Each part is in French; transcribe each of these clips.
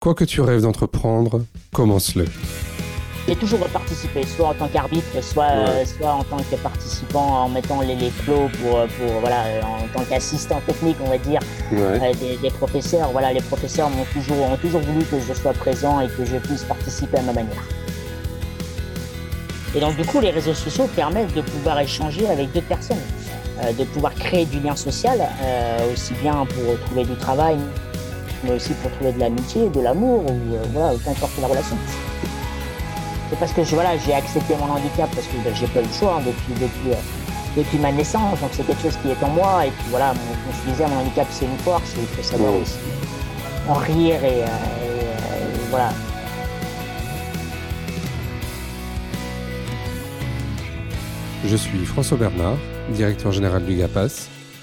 Quoi que tu rêves d'entreprendre, commence-le. J'ai toujours participé, soit en tant qu'arbitre, soit, soit en tant que participant en mettant les, les flots pour, pour, voilà, en tant qu'assistant technique, on va dire, euh, des, professeurs. Voilà, les professeurs m'ont toujours, ont toujours voulu que je sois présent et que je puisse participer à ma manière. Et donc, du coup, les réseaux sociaux permettent de pouvoir échanger avec d'autres personnes, euh, de pouvoir créer du lien social, euh, aussi bien pour trouver du travail, mais aussi pour trouver de l'amitié, de l'amour, ou voilà, peu importe la relation. C'est parce que voilà, j'ai accepté mon handicap parce que ben, j'ai pas eu le choix hein, depuis, depuis, euh, depuis ma naissance. Donc c'est quelque chose qui est en moi. Et puis voilà, comme je disais, mon handicap c'est une force. il faut savoir aussi en rire et, euh, euh, voilà. Je suis François Bernard, directeur général du GAPAS,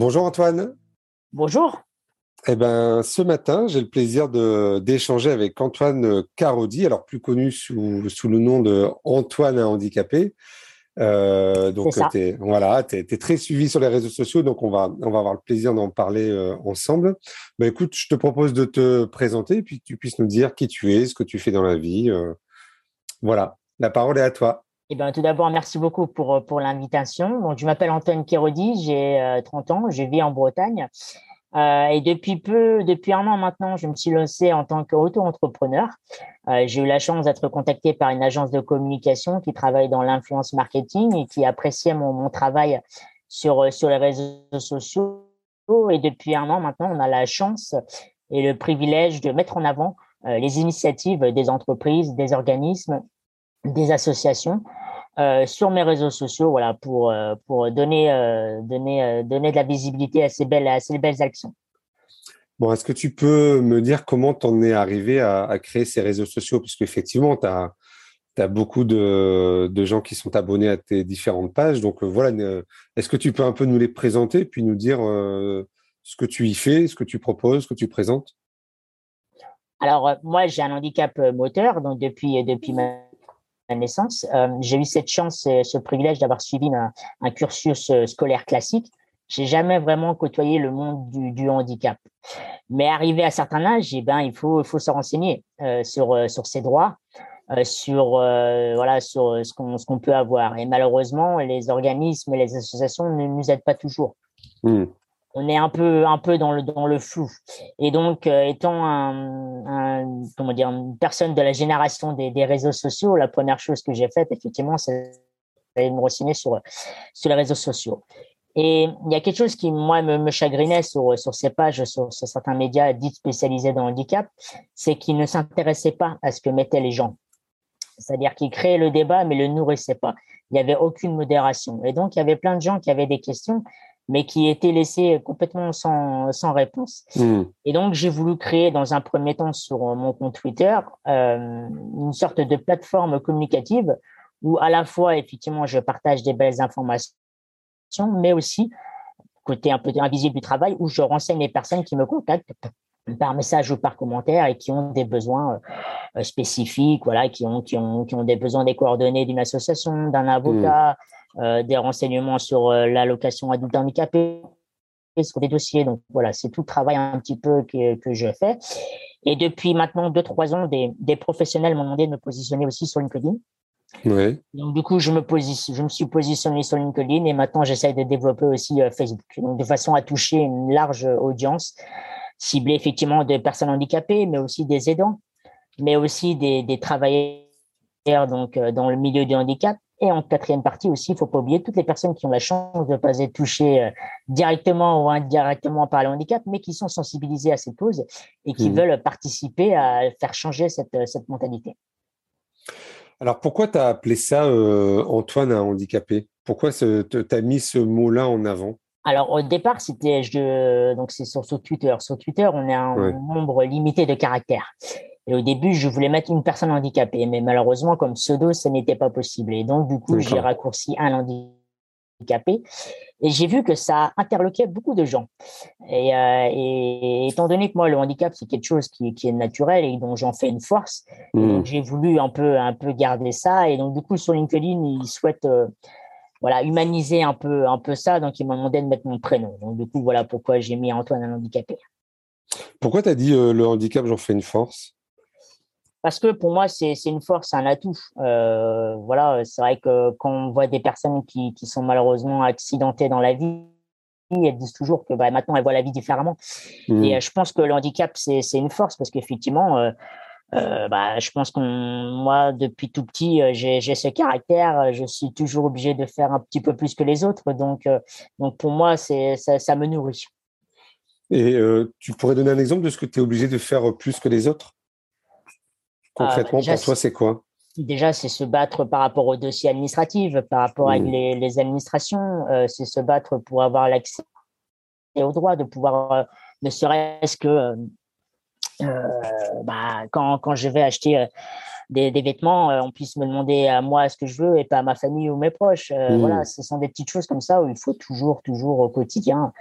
Bonjour Antoine. Bonjour. Eh ben, ce matin, j'ai le plaisir d'échanger avec Antoine Carodi, alors plus connu sous, sous le nom de Antoine handicapé. Euh, donc, tu voilà, es, très suivi sur les réseaux sociaux, donc on va, on va avoir le plaisir d'en parler euh, ensemble. Ben, écoute, je te propose de te présenter et puis que tu puisses nous dire qui tu es, ce que tu fais dans la vie. Euh. voilà, la parole est à toi. Eh ben, tout d'abord, merci beaucoup pour, pour l'invitation. Donc, je m'appelle Antoine Kérodi, j'ai 30 ans, je vis en Bretagne. Euh, et depuis peu, depuis un an maintenant, je me suis lancé en tant qu'auto-entrepreneur. Euh, j'ai eu la chance d'être contacté par une agence de communication qui travaille dans l'influence marketing et qui appréciait mon, mon travail sur, euh, sur les réseaux sociaux. Et depuis un an maintenant, on a la chance et le privilège de mettre en avant euh, les initiatives des entreprises, des organismes, des associations euh, sur mes réseaux sociaux, voilà, pour, euh, pour donner, euh, donner, donner de la visibilité à ces belles, à ces belles actions. Bon, est-ce que tu peux me dire comment tu en es arrivé à, créer ces réseaux sociaux? Parce qu'effectivement, tu as, as, beaucoup de, de, gens qui sont abonnés à tes différentes pages. Donc voilà, est-ce que tu peux un peu nous les présenter, puis nous dire ce que tu y fais, ce que tu proposes, ce que tu présentes? Alors, moi, j'ai un handicap moteur, donc depuis, depuis ma naissance. Euh, j'ai eu cette chance et ce privilège d'avoir suivi un, cursus euh, scolaire classique. J'ai jamais vraiment côtoyé le monde du, handicap. Mais arrivé à certain âge, eh ben, il faut, faut se renseigner euh, sur, sur ses droits, sur, voilà, sur ce qu'on, qu'on peut avoir. Et malheureusement, les organismes et les associations ne nous aident pas toujours. Mmh on est un peu un peu dans le dans le flou. Et donc euh, étant un, comment dire une personne de la génération des, des réseaux sociaux la première chose que j'ai faite effectivement c'est de me renseigner sur sur les réseaux sociaux. Et il y a quelque chose qui moi me, me chagrinait sur sur ces pages sur, sur certains médias dits spécialisés dans le handicap c'est qu'ils ne s'intéressaient pas à ce que mettaient les gens. C'est-à-dire qu'ils créaient le débat mais le nourrissaient pas. Il n'y avait aucune modération. Et donc il y avait plein de gens qui avaient des questions mais qui était laissé complètement sans, sans réponse. Hmm. Et donc, j'ai voulu créer dans un premier temps sur mon compte Twitter euh, une sorte de plateforme communicative où à la fois, effectivement, je partage des belles informations, mais aussi, côté un peu invisible du travail, où je renseigne les personnes qui me contactent par message ou par commentaire et qui ont des besoins euh, spécifiques, voilà, qui ont, qui ont, qui ont des besoins des coordonnées d'une association, d'un avocat. Euh, des renseignements sur euh, l'allocation adulte handicapé, sur des dossiers. Donc voilà, c'est tout le travail un petit peu que, que je fais. Et depuis maintenant deux trois ans, des, des professionnels m'ont demandé de me positionner aussi sur LinkedIn. Oui. Donc du coup, je me positionne, je me suis positionné sur LinkedIn et maintenant j'essaye de développer aussi euh, Facebook. Donc de façon à toucher une large audience ciblée effectivement de personnes handicapées, mais aussi des aidants, mais aussi des, des travailleurs donc dans le milieu du handicap et en quatrième partie aussi, il faut pas oublier toutes les personnes qui ont la chance de ne pas être touchées euh, directement ou indirectement par le handicap, mais qui sont sensibilisées à cette cause et qui mmh. veulent participer à faire changer cette, euh, cette mentalité. Alors pourquoi tu as appelé ça euh, Antoine un handicapé? Pourquoi tu as mis ce mot-là en avant? Alors au départ, c'était je donc c'est sur, Twitter. Sur Twitter, on est un nombre limité de caractères. Et au début, je voulais mettre une personne handicapée, mais malheureusement, comme pseudo, ce n'était pas possible. Et donc, du coup, j'ai raccourci un handicapé. Et j'ai vu que ça interloquait beaucoup de gens. Et, euh, étant donné que moi, le handicap, c'est quelque chose qui, est naturel et dont j'en fais une force, hmm. j'ai voulu un peu, un peu garder ça. Et donc, du coup, sur LinkedIn, ils souhaitent euh, voilà, humaniser un peu, un peu ça. Donc, ils m'ont demandé de mettre mon prénom. Donc, du coup, voilà pourquoi j'ai mis Antoine un handicapé. Pourquoi tu as dit euh, le handicap, j'en fais une force? Parce que pour moi, c'est une force, un atout. Euh, voilà, c'est vrai que quand on voit des personnes qui, qui, sont malheureusement accidentées dans la vie, elles disent toujours que bah, maintenant elles voient la vie différemment. Mmh. Et euh, je pense que le handicap, c'est une force parce qu'effectivement, euh, euh, bah, je pense que moi, depuis tout petit, euh, j'ai ce caractère. Je suis toujours obligé de faire un petit peu plus que les autres. Donc, euh, donc pour moi, ça, ça me nourrit. Et tu pourrais donner un exemple de ce que tu es obligé de faire plus que les autres? Concrètement, ah, pour toi, c'est quoi? Déjà, c'est se battre par rapport aux dossiers administratifs, par rapport avec mmh. les, administrations. c'est se battre pour avoir l'accès au droit, de pouvoir, ne serait-ce que euh, bah, quand, quand, je vais acheter euh, des, des, vêtements, euh, on puisse me demander à moi ce que je veux et pas à ma famille ou mes proches. Mmh. Voilà, ce sont des petites choses comme ça où il faut toujours, toujours au quotidien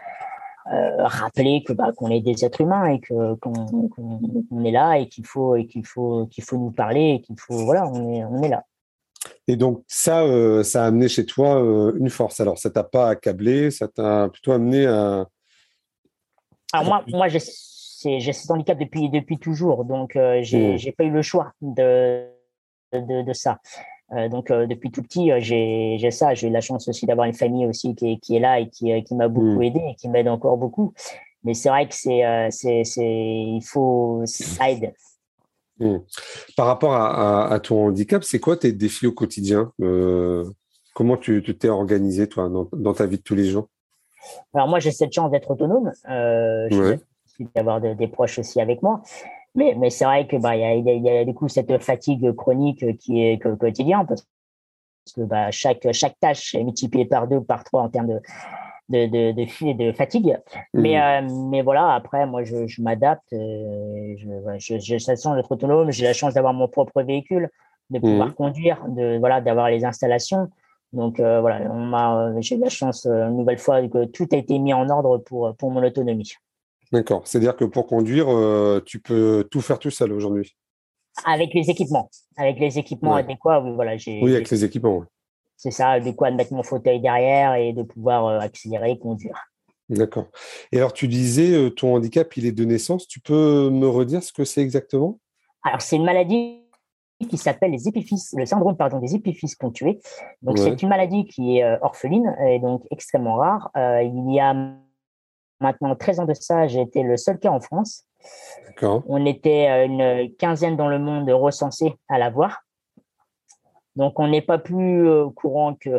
rappeler que bah, qu'on est des êtres humains et que qu'on est là et qu'il faut et qu'il faut qu'il faut nous parler et qu'il faut voilà, on est on est là. Et donc ça, ça a amené chez toi une force. Alors ça t'a pas accablé, ça t'a plutôt amené à. Alors moi, moi j'ai j'ai cet handicap depuis, depuis toujours, donc euh, j'ai n'ai mmh. pas eu le choix de, de, de ça. Euh, donc euh, depuis tout petit, j'ai ça. J'ai eu la chance aussi d'avoir une famille aussi qui est, qui est là et qui, qui m'a beaucoup mmh. aidé et qui m'aide encore beaucoup. Mais c'est vrai que c'est, c'est, il faut, ça aide. Mmh. Par rapport à, à, ton handicap, c'est quoi tes défis au quotidien? Comment tu t'es organisé, toi, dans, dans, ta vie de tous les jours? Alors, moi, j'ai cette chance d'être autonome. Euh, d'avoir des proches aussi avec moi. Mais, mais c'est vrai que bah, y, a, y a du coup cette fatigue chronique qui est quotidienne parce que bah, chaque, chaque tâche est multipliée par deux, par trois en termes de, de, de, de, de fatigue. Mmh. Mais, euh, mais voilà, après, moi, je, je m'adapte. Euh, j'ai je, la chance d'être autonome. J'ai la chance d'avoir mon propre véhicule, de pouvoir mmh. conduire, de voilà, d'avoir les installations. Donc euh, voilà, on m'a, j'ai eu la chance une nouvelle fois que tout a été mis en ordre pour, pour mon autonomie. D'accord. C'est-à-dire que pour conduire, euh, tu peux tout faire tout seul aujourd'hui? Avec les équipements. Avec les équipements adéquats, oui, voilà. Oui, avec les équipements. C'est ça, quoi de mettre mon fauteuil derrière et de pouvoir euh, accélérer et conduire. D'accord. Et alors, tu disais, euh, ton handicap, il est de naissance. Tu peux me redire ce que c'est exactement? Alors, c'est une maladie qui s'appelle les épiphyses, le syndrome pardon, des épiphyses ponctuées. Donc, c'est une maladie qui est orpheline et donc extrêmement rare. il y a maintenant 13 ans de ça, j'ai été le seul cas en France. On était euh, une quinzaine dans le monde recensés à l'avoir. Donc, on n'est pas plus euh, au courant que,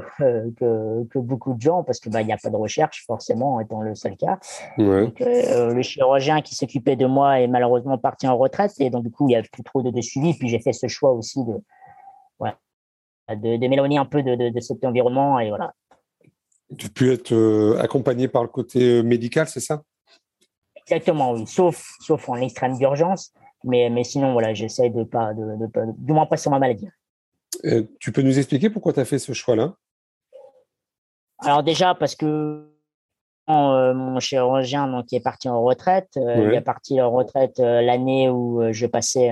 que, beaucoup de gens parce qu'il bah, n'y a pas de recherche, forcément, étant le seul cas. Euh, le chirurgien qui s'occupait de moi est malheureusement parti en retraite et donc, du coup, il n'y a plus trop de, suivi. Puis, j'ai fait ce choix aussi de, de, m'éloigner un peu de, de, cet environnement et voilà, tu peux être euh, accompagné par le côté euh, médical, c'est ça? Exactement, oui. Sauf, sauf en extrême d'urgence. Mais, mais sinon, voilà, j'essaie de pas, de, de, du moins pas sur ma maladie. Euh, tu peux nous expliquer pourquoi tu as fait ce choix-là? Alors déjà, parce que mon chirurgien donc, est parti en retraite. Il est parti en retraite l'année où je passais,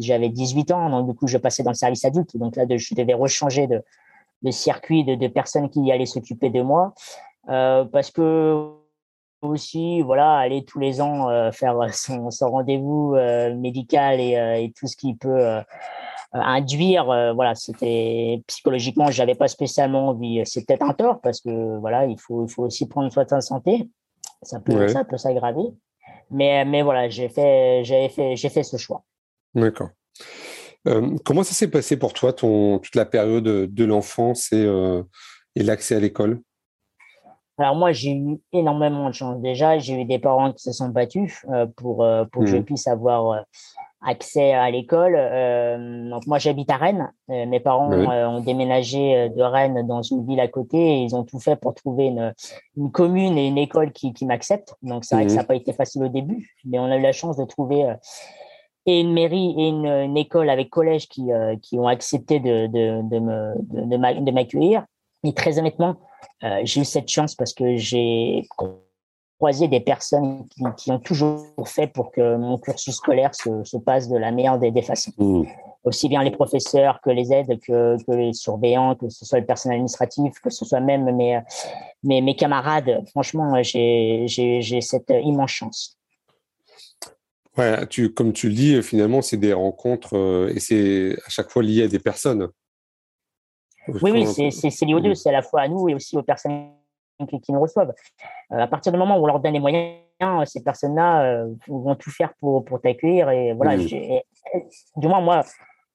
j'avais 18 ans, donc du coup je passais dans le service adulte. Donc là, je devais rechanger de, de circuit de, personnes qui allaient s'occuper de moi. Euh, parce que aussi, voilà, aller tous les ans euh, faire son, rendez-vous euh, médical et, tout ce qui peut induire, voilà, c'était psychologiquement, j'avais pas spécialement envie. C'est peut-être un tort parce que voilà, il faut, il faut aussi prendre soin de sa santé. Ça peut, ça peut s'aggraver. Mais, mais voilà, j'ai fait, j'ai fait, j'ai fait ce choix. D'accord. Euh, comment ça s'est passé pour toi, ton, toute la période de l'enfance et, euh, et l'accès à l'école? Alors moi, j'ai eu énormément de chance. Déjà, j'ai eu des parents qui se sont battus euh, pour, pour que je mmh. puisse avoir accès à l'école. donc moi j'habite à Rennes. mes parents ont déménagé de Rennes dans une ville à côté et ils ont tout fait pour trouver une, une commune et une école qui, qui m'acceptent. Donc c'est vrai que ça n'a pas été facile au début, mais on a eu la chance de trouver et une mairie et une, école avec collège qui, qui ont accepté de, de, de, me, de, m'accueillir. Et très honnêtement, j'ai eu cette chance parce que j'ai croisé des personnes qui, ont toujours fait pour que mon cursus scolaire se, passe de la meilleure des, façons. Mmh. Aussi bien les professeurs que les aides, que, les surveillants, que ce soit le personnel administratif, que ce soit même mes, mes, mes camarades. Franchement, j'ai cette immense chance. Ouais, tu, comme tu le dis, finalement, c'est des rencontres euh, et c'est à chaque fois lié à des personnes. Oui, oui, c'est lié aux deux. C'est à la fois à nous et aussi aux personnes qui, nous reçoivent. Euh, à partir du moment où on leur donne les moyens, ces personnes-là euh, vont tout faire pour, pour t'accueillir. Et voilà, du moins, moi,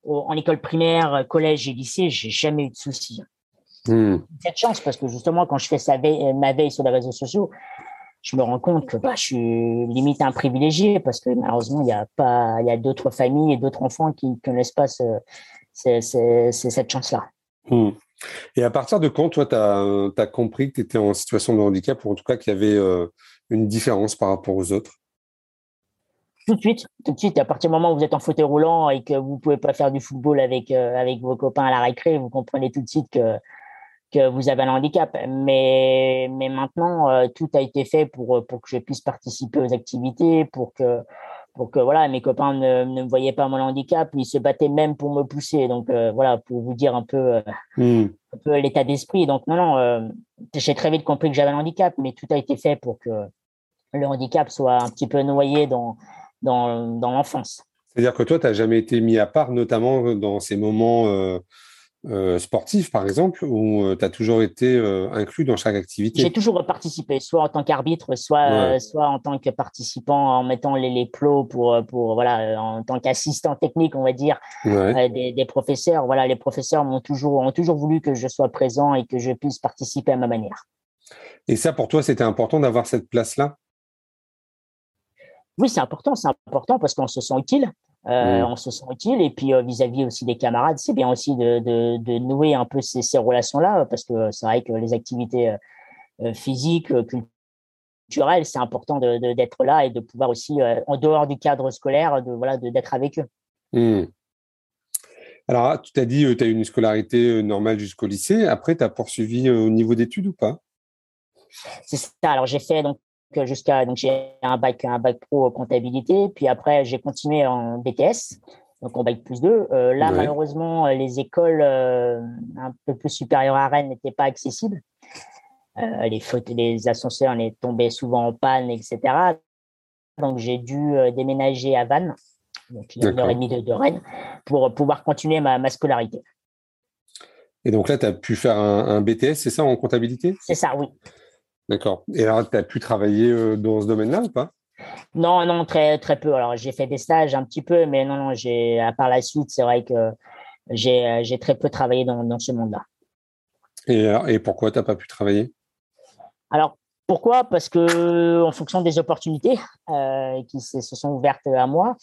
en école primaire, collège et lycée, j'ai jamais eu de soucis. Mmh. Cette chance, parce que justement, quand je fais sa veille, ma veille sur les réseaux sociaux, je me rends compte que bah, je suis limite un privilégié parce que malheureusement, il y a pas, il y a d'autres familles et d'autres enfants qui ne connaissent pas ce, cette chance-là. Mmh. Et à partir de quand, toi, tu as, compris que tu étais en situation de handicap ou en tout cas qu'il y avait euh, une différence par rapport aux autres? Tout de suite, tout de suite. À partir du moment où vous êtes en fauteuil roulant et que vous ne pouvez pas faire du football avec, euh, avec vos copains à la récré, vous comprenez tout de suite que, que vous avez un handicap. Mais, mais maintenant, euh, tout a été fait pour, pour que je puisse participer aux activités, pour que pour que voilà, mes copains ne, ne me voyaient pas mon handicap, ils se battaient même pour me pousser. Donc euh, voilà, pour vous dire un peu, euh, hmm. un peu l'état d'esprit. Donc non, non, euh, j'ai très vite compris que j'avais un handicap, mais tout a été fait pour que le handicap soit un petit peu noyé dans, dans, dans l'enfance. C'est-à-dire que toi, tu n'as jamais été mis à part, notamment dans ces moments euh, sportif, par exemple, ou euh, tu as toujours été euh, inclus dans chaque activité J'ai toujours participé, soit en tant qu'arbitre, soit, soit en tant que participant en mettant les, les plots pour, pour, voilà, en tant qu'assistant technique, on va dire, des, des, professeurs. Voilà, les professeurs m'ont toujours, ont toujours voulu que je sois présent et que je puisse participer à ma manière. Et ça, pour toi, c'était important d'avoir cette place-là? Oui, c'est important, c'est important parce qu'on se sent utile. Euh, on se sent utile et puis euh, vis-à-vis aussi des camarades, c'est bien aussi de, de, nouer un peu ces, ces relations-là parce que c'est vrai que les activités euh, physiques, culturelles, c'est important d'être là et de pouvoir aussi, en dehors du cadre scolaire, de voilà, d'être avec eux. Mmh. Alors, tu t'as dit, tu as eu une scolarité normale jusqu'au lycée. Après, tu as poursuivi au niveau d'études ou pas? C'est ça. Alors, j'ai fait donc jusqu'à donc j'ai un bac un bac pro comptabilité puis après j'ai continué en BTS donc en bac plus 2 euh, là malheureusement les écoles euh, un peu plus supérieures à Rennes n'étaient pas accessibles. Euh, les fautes les ascenseurs est tombé souvent en panne etc donc j'ai dû déménager à Vannes donc une heure et demie de, Rennes pour pouvoir continuer ma, ma scolarité. Et donc là tu as pu faire un, un BTS c'est ça en comptabilité? C'est ça oui D'accord. Et alors, tu as pu travailler euh, dans ce domaine-là ou pas? Non, non, très, très peu. Alors, j'ai fait des stages un petit peu, mais non, non, j'ai, à part la suite, c'est vrai que j'ai, j'ai très peu travaillé dans, dans ce monde-là. Et, et pourquoi tu n'as pas pu travailler? Alors, pourquoi? Parce que en fonction des opportunités euh, qui se, sont ouvertes à moi,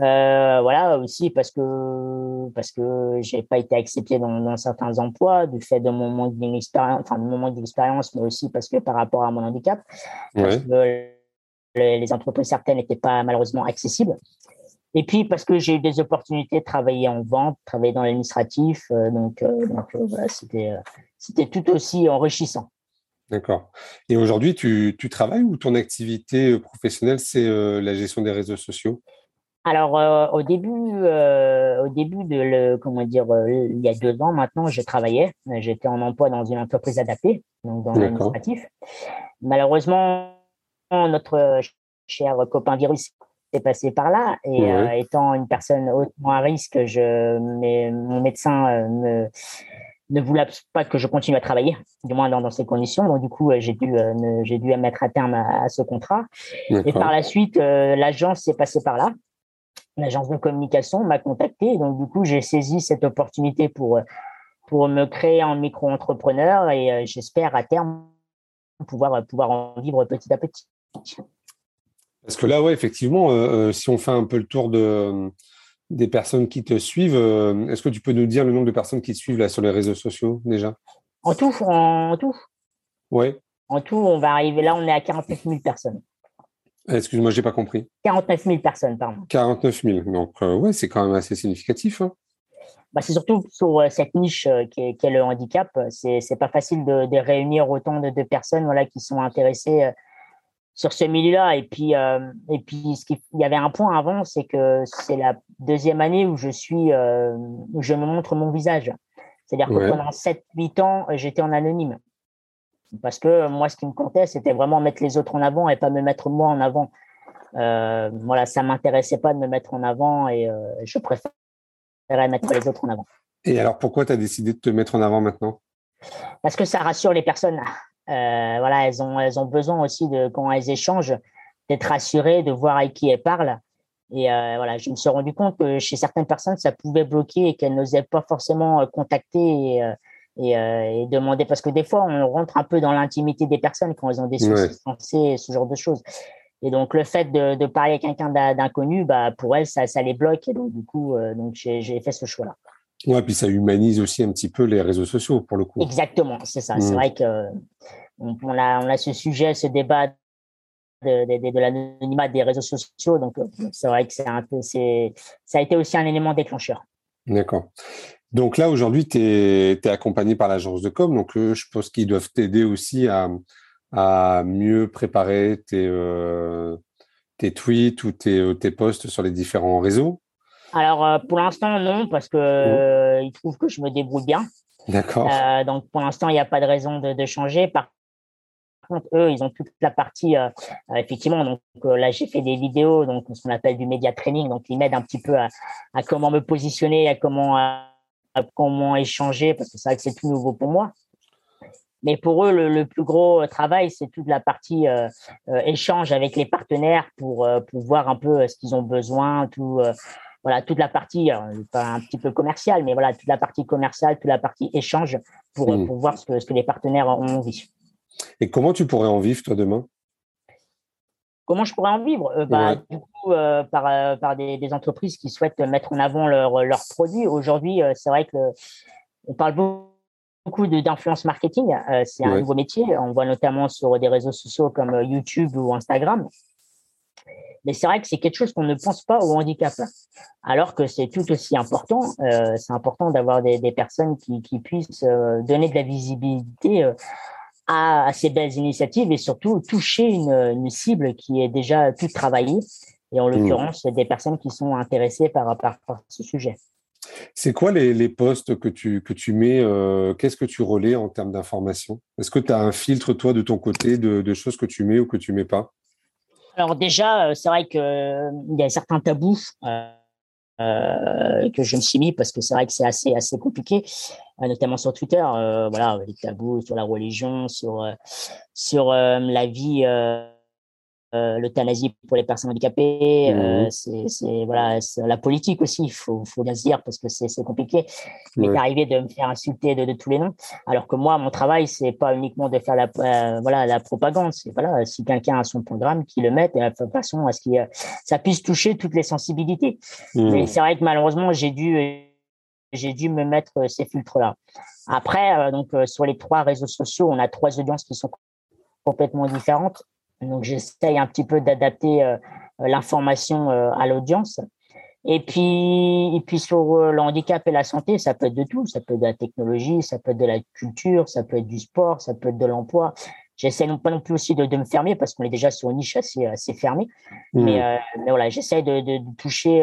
euh, voilà aussi parce que parce que j'ai pas été accepté dans, dans, certains emplois du fait de mon manque d'expérience, enfin de mon manque d'expérience, mais aussi parce que par rapport à mon handicap, parce que les, entreprises certaines n'étaient pas malheureusement accessibles. Et puis parce que j'ai eu des opportunités de travailler en vente, travailler dans l'administratif, euh, donc, donc voilà, c'était c'était tout aussi enrichissant. D'accord. Et aujourd'hui, tu, tu, travailles ou ton activité euh, professionnelle, c'est euh, la gestion des réseaux sociaux? Alors, euh, au début, au début de le, comment dire, il y a deux ans maintenant, je travaillais. J'étais en emploi dans une entreprise adaptée, donc dans l'administratif. Malheureusement, notre cher copain virus est passé par là et étant une personne hautement à risque, je, mais, mon médecin me ne voulait pas que je continue à travailler, du moins dans, ces conditions. Donc du coup, euh, j'ai dû, euh, j'ai dû mettre à terme à, ce contrat. Et par la suite, euh, l'agence s'est passée par là. L'agence de communication m'a contacté. Donc du coup, j'ai saisi cette opportunité pour pour me créer en micro-entrepreneur et j'espère à terme pouvoir pouvoir en vivre petit à petit. Parce que là, ouais, effectivement, si on fait un peu le tour de, des personnes qui te suivent, est-ce que tu peux nous dire le nombre de personnes qui te suivent là sur les réseaux sociaux déjà? En tout, en tout. Oui. En tout, on va arriver là, on est à 49 000 personnes. Excuse-moi, j'ai pas compris. 49 000 personnes, pardon. 49 000. Donc, euh, ouais, c'est quand même assez significatif. Hein. Bah, c'est surtout sur euh, cette niche euh, qui, est, le handicap. C'est n'est pas facile de, réunir autant de, personnes voilà, qui sont intéressées sur ce milieu-là. Et puis, et puis ce il y avait un point avant, c'est que c'est la deuxième année où je suis, où je me montre mon visage. C'est-à-dire que pendant 7-8 ans, j'étais en anonyme. Parce que moi, ce qui me comptait, c'était vraiment mettre les autres en avant et pas me mettre moi en avant. Euh, voilà, ça m'intéressait pas de me mettre en avant et euh, je préférais mettre les autres en avant. Et alors, pourquoi tu as décidé de te mettre en avant maintenant? Parce que ça rassure les personnes. Euh, voilà, elles ont, elles ont besoin aussi de, quand elles échangent, d'être rassurées, de voir avec qui elles parlent. Et voilà, je me suis rendu compte que chez certaines personnes, ça pouvait bloquer et qu'elles n'osaient pas forcément contacter et, euh, et, demander parce que des fois on rentre un peu dans l'intimité des personnes quand elles ont des soucis ouais. ce genre de choses. Et donc le fait de, de parler à quelqu'un d'inconnu, bah pour elles ça, ça les bloque et donc du coup euh, donc j'ai fait ce choix-là. Ouais, puis ça humanise aussi un petit peu les réseaux sociaux pour le coup. Exactement, c'est ça. C'est mm. vrai que on, a on a ce sujet, ce débat de, de, de l'anonymat des réseaux sociaux, donc euh, c'est vrai que c'est un peu c'est ça a été aussi un élément déclencheur. D'accord. Donc là, aujourd'hui, tu es, accompagné par l'agence de com. Donc, je pense qu'ils doivent t'aider aussi à, mieux préparer tes, euh, tes tweets ou tes, tes, posts sur les différents réseaux. Alors, euh, pour l'instant, non, parce qu'ils euh, ils trouvent que je me débrouille bien. D'accord. donc, pour l'instant, il n'y a pas de raison de, changer. Par contre, eux, ils ont toute la partie, effectivement. Donc là, j'ai fait des vidéos, donc ce qu'on appelle du média training. Donc, ils m'aident un petit peu à, à, comment me positionner, à comment comment échanger, parce que c'est vrai que c'est tout nouveau pour moi. Mais pour eux, le, plus gros travail, c'est toute la partie euh, euh, échange avec les partenaires pour, euh, pour voir un peu ce qu'ils ont besoin, tout, voilà, toute la partie, pas un petit peu commerciale, mais voilà, toute la partie commerciale, toute la partie échange pour, mmh. pour voir ce que, ce que les partenaires ont envie. Et comment tu pourrais en vivre, toi, demain? Comment je pourrais en vivre? Euh, bah, Du coup, euh, par, euh, par des, entreprises qui souhaitent mettre en avant leurs produits. Aujourd'hui, c'est vrai que on parle beaucoup d'influence marketing. c'est un nouveau métier. On voit notamment sur des réseaux sociaux comme YouTube ou Instagram. Mais c'est vrai que c'est quelque chose qu'on ne pense pas au handicap, alors que c'est tout aussi important. c'est important d'avoir des, personnes qui, qui puissent donner de la visibilité à, ces belles initiatives et surtout toucher une, cible qui est déjà toute travaillée. Et en mmh. l'occurrence, des personnes qui sont intéressées par, par, ce sujet. C'est quoi les, les posts que tu, que tu mets euh, Qu'est-ce que tu relais en termes d'information Est-ce que tu as un filtre, toi, de ton côté, de, choses que tu mets ou que tu mets pas? Alors déjà, euh, c'est vrai qu'il euh, y a certains tabous. Euh, que je me suis mis parce que c'est vrai que c'est assez assez compliqué, euh, notamment sur Twitter. Euh, voilà, les tabous sur la religion, sur sur la vie euh, l'euthanasie pour les personnes handicapées, euh, mmh. c'est voilà, la politique aussi, il faut, faut, bien se dire parce que c'est compliqué. Mais d'arriver de me faire insulter de, de, tous les noms, alors que moi, mon travail, c'est pas uniquement de faire la, euh, voilà, la propagande. C'est voilà, si quelqu'un a son programme, qu'il le mette de façon à ce que ça puisse toucher toutes les sensibilités. Mmh. Mais c'est vrai que malheureusement, j'ai dû j'ai dû me mettre ces filtres-là. Après, donc sur les trois réseaux sociaux, on a trois audiences qui sont complètement différentes. Donc, j'essaye un petit peu d'adapter euh, l'information euh, à l'audience. Et puis, et puis sur euh, le handicap et la santé, ça peut être de tout. Ça peut être de la technologie, ça peut être de la culture, ça peut être du sport, ça peut être de l'emploi. J'essaie non pas non plus aussi de, de me fermer parce qu'on est déjà sur une niche assez, assez fermée. Mmh. Mais, mais, voilà, j'essaie de, de, toucher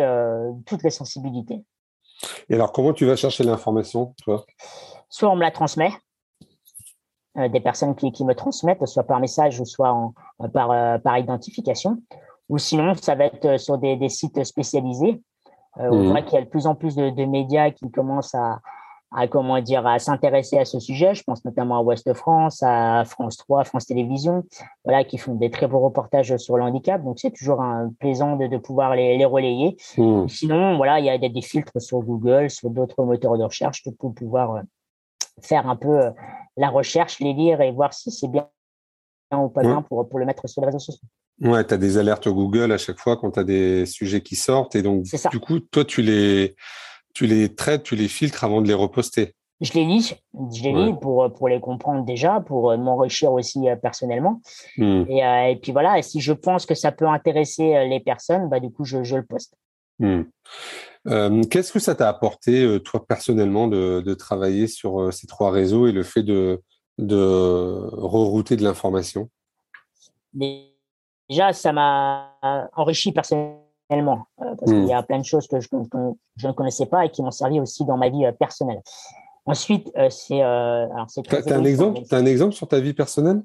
toutes les sensibilités. Et alors, comment tu vas chercher l'information, toi? Soit on me la transmet, des personnes qui, qui, me transmettent, soit par message ou soit en, euh, par, euh, par identification. Ou sinon, ça va être sur des, des sites spécialisés. On mmh. voit qu'il y a de plus en plus de, de médias qui commencent à, à comment dire à s'intéresser à ce sujet. Je pense notamment à Ouest France, à France 3, France Télévisions, voilà, qui font des très beaux reportages sur le handicap. Donc c'est toujours un plaisant de, de pouvoir les, les relayer. Mmh. Sinon, voilà, il y a des, des, filtres sur Google, sur d'autres moteurs de recherche pour pouvoir faire un peu la recherche, les lire et voir si c'est bien ou pas bien pour, pour le mettre sur les réseaux sociaux. Ouais, tu as des alertes Google à chaque fois quand tu as des sujets qui sortent. Et donc, du coup, toi, tu les, tu les traites, tu les filtres avant de les reposter. Je les lis, je les lis pour, pour les comprendre déjà, pour euh, m'enrichir aussi euh, personnellement. Hmm. Et, euh, et, puis voilà, et si je pense que ça peut intéresser les personnes, bah, du coup, je, je le poste. Hmm. Qu'est-ce que ça t'a apporté, toi, personnellement, de, de, travailler sur ces trois réseaux et le fait de, de rerouter de l'information? Déjà, ça m'a enrichi personnellement, parce qu'il y a hmm. plein de choses que je, je, ne connaissais pas et qui m'ont servi aussi dans ma vie personnelle. Ensuite, euh, c'est. Euh, un exemple, as un exemple sur ta vie personnelle?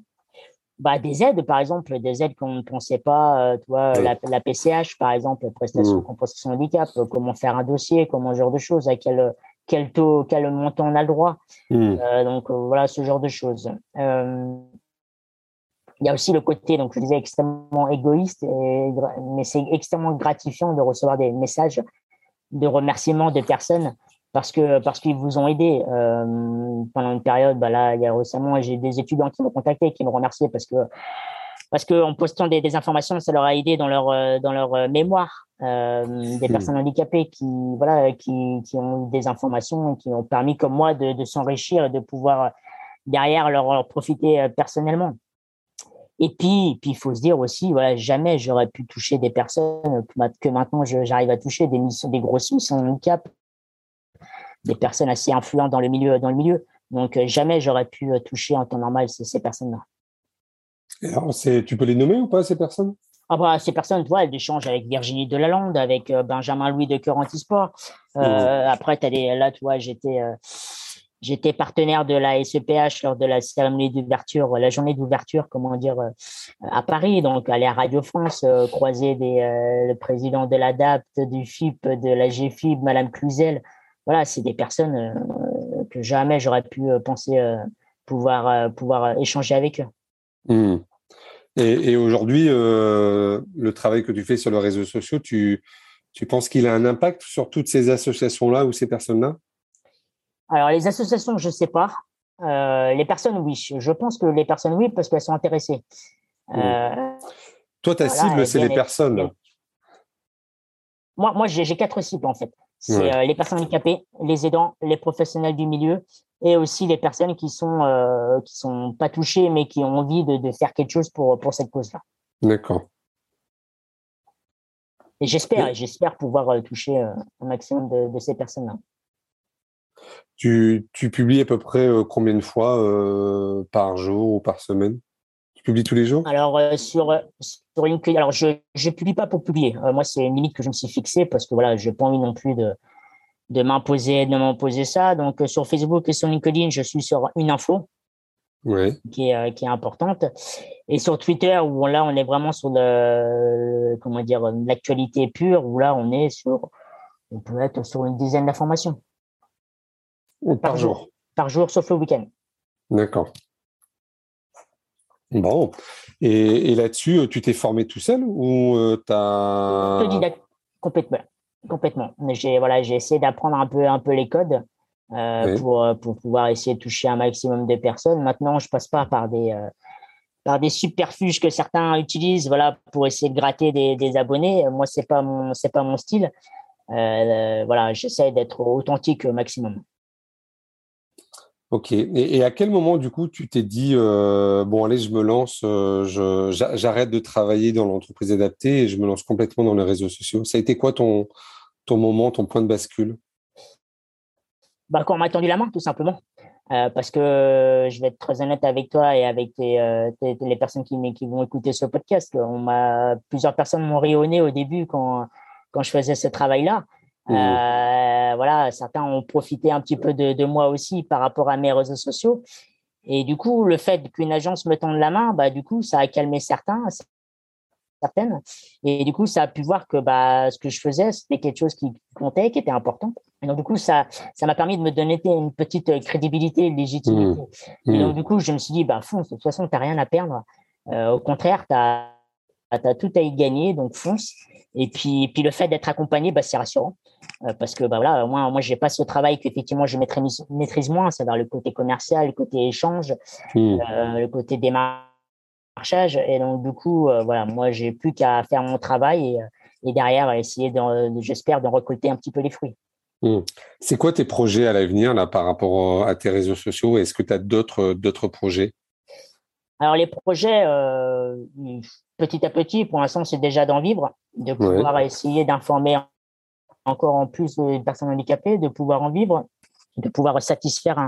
Bah, Des aides, par exemple, des aides qu'on ne pensait pas. Euh, tu vois, la, PCH, par exemple, prestation mmh. compensation handicap, comment faire un dossier, comment ce genre de choses, à quel, quel taux, quel montant on a le droit. Mmh. donc, voilà, ce genre de choses. Il y a aussi le côté, donc je disais, extrêmement égoïste, mais c'est extrêmement gratifiant de recevoir des messages de remerciements de personnes parce que parce qu'ils vous ont aidé euh, pendant une période. Bah là, il y a récemment, j'ai des étudiants qui m'ont contacté, qui me remerciaient parce que parce que en postant des, des, informations, ça leur a aidé dans leur euh, dans leur euh, mémoire. Euh, des hmm. personnes handicapées qui voilà qui, qui ont eu des informations qui ont permis comme moi de, de s'enrichir et de pouvoir derrière leur, profiter personnellement. Et puis, puis il faut se dire aussi, voilà, jamais j'aurais pu toucher des personnes que, maintenant j'arrive à toucher des missions, des grosses missions handicap des personnes assez influentes dans le milieu. Dans le milieu. Donc, euh, jamais j'aurais pu euh, toucher en temps normal ces, ces personnes-là. Tu peux les nommer ou pas, ces personnes? Ah bah, ces personnes, tu vois, elles échangent avec Virginie Delalande, avec euh, Benjamin Louis de Cœur Antisport. Euh, Après, as des, là, tu vois, j'étais j'étais partenaire de la SEPH lors de la cérémonie d'ouverture, la journée d'ouverture, comment dire, à Paris. Donc, aller à Radio France, croiser des, le président de l'ADAPT, du FIP, de la GFIB, Madame Cluzel voilà, c'est des personnes euh, que jamais j'aurais pu euh, penser euh, pouvoir, pouvoir échanger avec eux. Mmh. Et, aujourd'hui, le travail que tu fais sur les réseaux sociaux, tu, tu penses qu'il a un impact sur toutes ces associations-là ou ces personnes-là? Alors, les associations, je ne sais pas. les personnes, oui. Je pense que les personnes, oui, parce qu'elles sont intéressées. Mmh. Toi, ta cible, c'est les personnes. Moi, moi j'ai quatre cibles, en fait. C'est euh, les personnes handicapées, les aidants, les professionnels du milieu et aussi les personnes qui sont euh, qui sont pas touchées mais qui ont envie de, de faire quelque chose pour pour cette cause-là. D'accord. Et j'espère, j'espère pouvoir euh, toucher un maximum de, de ces personnes-là. Tu, tu, publies à peu près combien de fois par jour ou par semaine? Tu publies tous les jours? Alors sur sur LinkedIn, alors je ne publie pas pour publier. Euh, moi, c'est une limite que je me suis fixée parce que voilà, je n'ai pas envie non plus de, de m'imposer de m'imposer ça. Donc, euh, sur Facebook et sur LinkedIn, je suis sur une info qui, est, euh, qui est importante. Et sur Twitter, où là, on est vraiment sur le, comment dire, l'actualité pure, où là, on est sur, on peut être sur une dizaine d'informations. Par, jour. Par jour, sauf le week-end. D'accord. Bon. Et, là-dessus, euh, tu t'es formé tout seul ou euh, tu as. Complètement. Complètement. Mais j'ai voilà, essayé d'apprendre un peu, un peu les codes euh, pour, pour pouvoir essayer de toucher un maximum de personnes. Maintenant, je passe pas par des, par des subterfuges que certains utilisent voilà, pour essayer de gratter des, des abonnés. Moi, ce n'est pas, mon, pas mon style. voilà, j'essaie d'être authentique au maximum. Ok. Et, à quel moment, du coup, tu t'es dit, euh, bon, allez, je me lance, euh, j'arrête de travailler dans l'entreprise adaptée et je me lance complètement dans les réseaux sociaux? Ça a été quoi ton, ton moment, ton point de bascule? Bah, on m'a tendu la main, tout simplement. Euh, parce que je vais être très honnête avec toi et avec les personnes qui, vont écouter ce podcast. On plusieurs personnes m'ont rayonné au début quand, quand je faisais ce travail-là. Mmh. Euh, voilà, certains ont profité un petit peu de, moi aussi par rapport à mes réseaux sociaux. Et du coup, le fait qu'une agence me tende la main, bah, du coup, ça a calmé certains, certaines. Et du coup, ça a pu voir que bah, ce que je faisais, c'était quelque chose qui comptait, qui était important. Et donc, du coup, ça, ça m'a permis de me donner une petite crédibilité, légitimité. Mmh. Et donc, mmh. du coup, je me suis dit, bah, fonce, de toute façon, tu n'as rien à perdre. Euh, au contraire, tu as, as, tout à y gagner, donc fonce. Et puis, puis le fait d'être accompagné, bah, c'est rassurant. Euh, parce que bah, voilà, moi, moi je n'ai pas ce travail qu'effectivement je maîtrise, maîtrise moins, c'est-à-dire le côté commercial, le côté échange, mmh. euh, le côté démarchage. Et donc, du coup, voilà, moi, j'ai plus qu'à faire mon travail et, et derrière, essayer, j'espère, de récolter un petit peu les fruits. Mmh. C'est quoi tes projets à l'avenir là par rapport à tes réseaux sociaux? Est-ce que tu as d'autres d'autres projets? Alors les projets, euh, petit à petit, pour l'instant, c'est déjà d'en vivre, de pouvoir essayer d'informer encore en plus les personnes handicapées, de pouvoir en vivre, de pouvoir satisfaire un,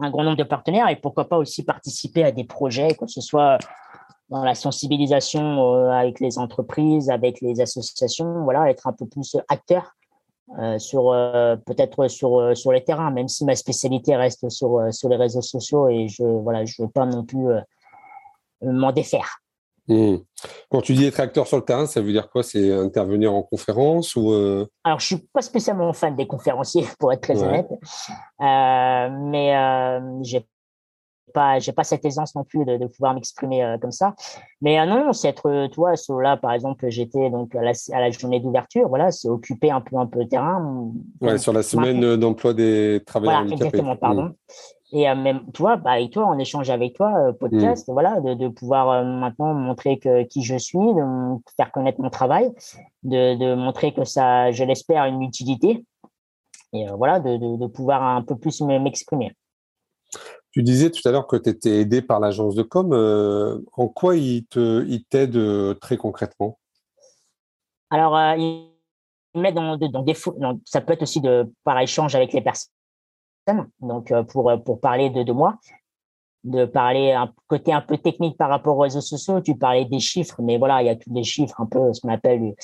un, grand nombre de partenaires et pourquoi pas aussi participer à des projets, que ce soit dans la sensibilisation euh, avec les entreprises, avec les associations, voilà, être un peu plus acteur euh, sur euh, peut-être sur sur les terrains, même si ma spécialité reste sur sur les réseaux sociaux et je voilà je veux pas non plus m'en défaire. Mmh. Quand tu dis être acteur sur le terrain, ça veut dire quoi? C'est intervenir en conférence ou Alors, je suis pas spécialement fan des conférenciers, pour être très honnête, euh, mais euh, j'ai pas, j'ai pas cette aisance non plus de, de pouvoir m'exprimer euh, comme ça. Mais euh, non, c'est être, euh, toi, là, par exemple, j'étais donc à la, à la journée d'ouverture, voilà, c'est occuper un peu, un peu le terrain. Ouais, sur la semaine d'emploi des travailleurs voilà, Exactement, pardon. Mmh. Et même, toi, bah, avec toi, on échange avec toi, podcast, mmh. voilà, de, de pouvoir maintenant montrer que, qui je suis, de faire connaître mon travail, de, de montrer que ça, je l'espère, une utilité. Et voilà, de, pouvoir un peu plus m'exprimer. Tu disais tout à l'heure que tu étais aidé par l'agence de com. Euh, en quoi il t'aide euh, très concrètement? Alors, euh, il m'aide dans, des ça peut être aussi de par échange avec les personnes. Donc, pour, pour parler de, de moi, de parler un côté un peu technique par rapport aux réseaux sociaux. Tu parlais des chiffres, mais voilà, il y a tous les chiffres, un peu ce qu'on appelle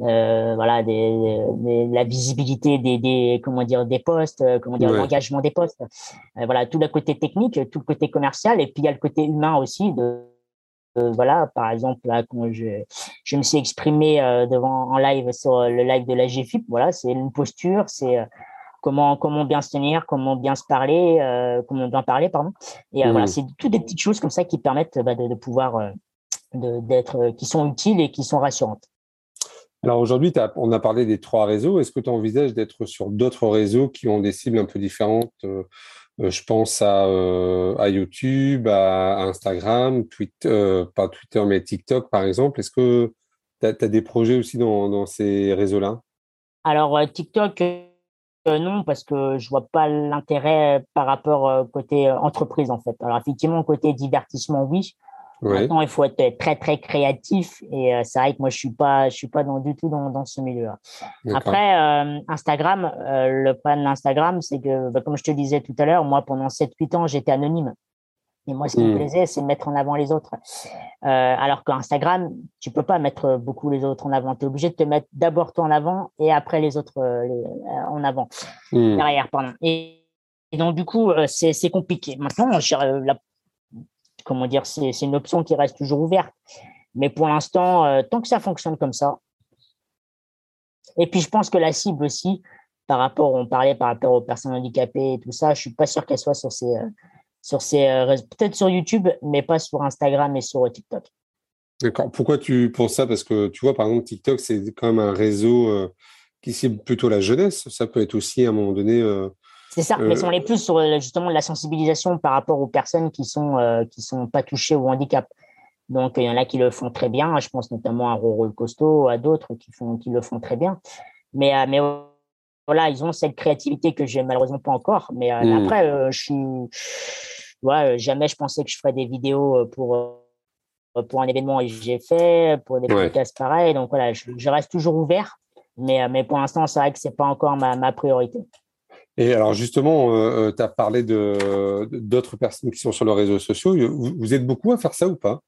euh, voilà des, la visibilité des, des, comment dire des postes euh, comment dire l'engagement des postes euh, voilà tout le côté technique tout le côté commercial et puis il y a le côté humain aussi de voilà par exemple là quand je je me suis exprimé devant en live sur le live de la GFIP voilà c'est une posture c'est comment comment bien se tenir comment bien se parler comment bien parler pardon et voilà mmh. c'est toutes des petites choses comme ça qui permettent bah, de, de, pouvoir d'être qui sont utiles et qui sont rassurantes alors aujourd'hui, on a parlé des trois réseaux. Est-ce que tu envisages d'être sur d'autres réseaux qui ont des cibles un peu différentes euh, euh, Je pense euh, à, YouTube, à Instagram, Twitter, pas Twitter, mais TikTok par exemple. Est-ce que tu as, des projets aussi dans, ces réseaux-là? Alors TikTok, non, parce que je vois pas l'intérêt par rapport côté entreprise en fait. Alors effectivement, côté divertissement, oui. Maintenant, il faut être très très créatif et euh, c'est vrai que moi je suis pas je suis pas dans, du tout dans, dans ce milieu-là. Après euh, Instagram, euh, le problème d'Instagram, c'est que bah, comme je te disais tout à l'heure, moi pendant 7-8 ans j'étais anonyme. Et moi, ce qui me hmm. plaisait, c'est mettre en avant les autres. alors qu'Instagram, tu peux pas mettre beaucoup les autres en avant. Tu es obligé de te mettre d'abord toi en avant et après les autres en avant. Hmm. Derrière, pardon. Et, et, donc, du coup, c'est compliqué. Maintenant, la comment dire, c'est une option qui reste toujours ouverte. Mais pour l'instant, euh, tant que ça fonctionne comme ça. Et puis, je pense que la cible aussi, par rapport, on parlait par rapport aux personnes handicapées et tout ça, je suis pas sûr qu'elle soit sur ces, euh, sur ces, euh, peut-être sur YouTube, mais pas sur Instagram et sur TikTok. D'accord. Pourquoi tu penses ça? Parce que tu vois, par exemple, TikTok, c'est quand même un réseau qui cible plutôt la jeunesse. Ça peut être aussi à un moment donné c'est ça, mais on est plus sur euh, justement la sensibilisation par rapport aux personnes qui sont euh, qui sont pas touchées au handicap. Donc il y en a qui le font très bien. Je pense notamment à Roro Costo, à d'autres qui font qui le font très bien. Mais euh, mais voilà, ils ont cette créativité que j'ai malheureusement pas encore. Mais hmm. après, je suis ouais, jamais je pensais que je ferais des vidéos pour pour un événement et j'ai fait pour des podcasts pareils. Donc voilà, je, reste toujours ouvert. Mais mais pour l'instant, c'est vrai que c'est pas encore ma, ma priorité. Et alors justement, euh, euh tu as parlé de, d'autres personnes qui sont sur les réseaux sociaux. Vous, êtes beaucoup à faire ça ou pas?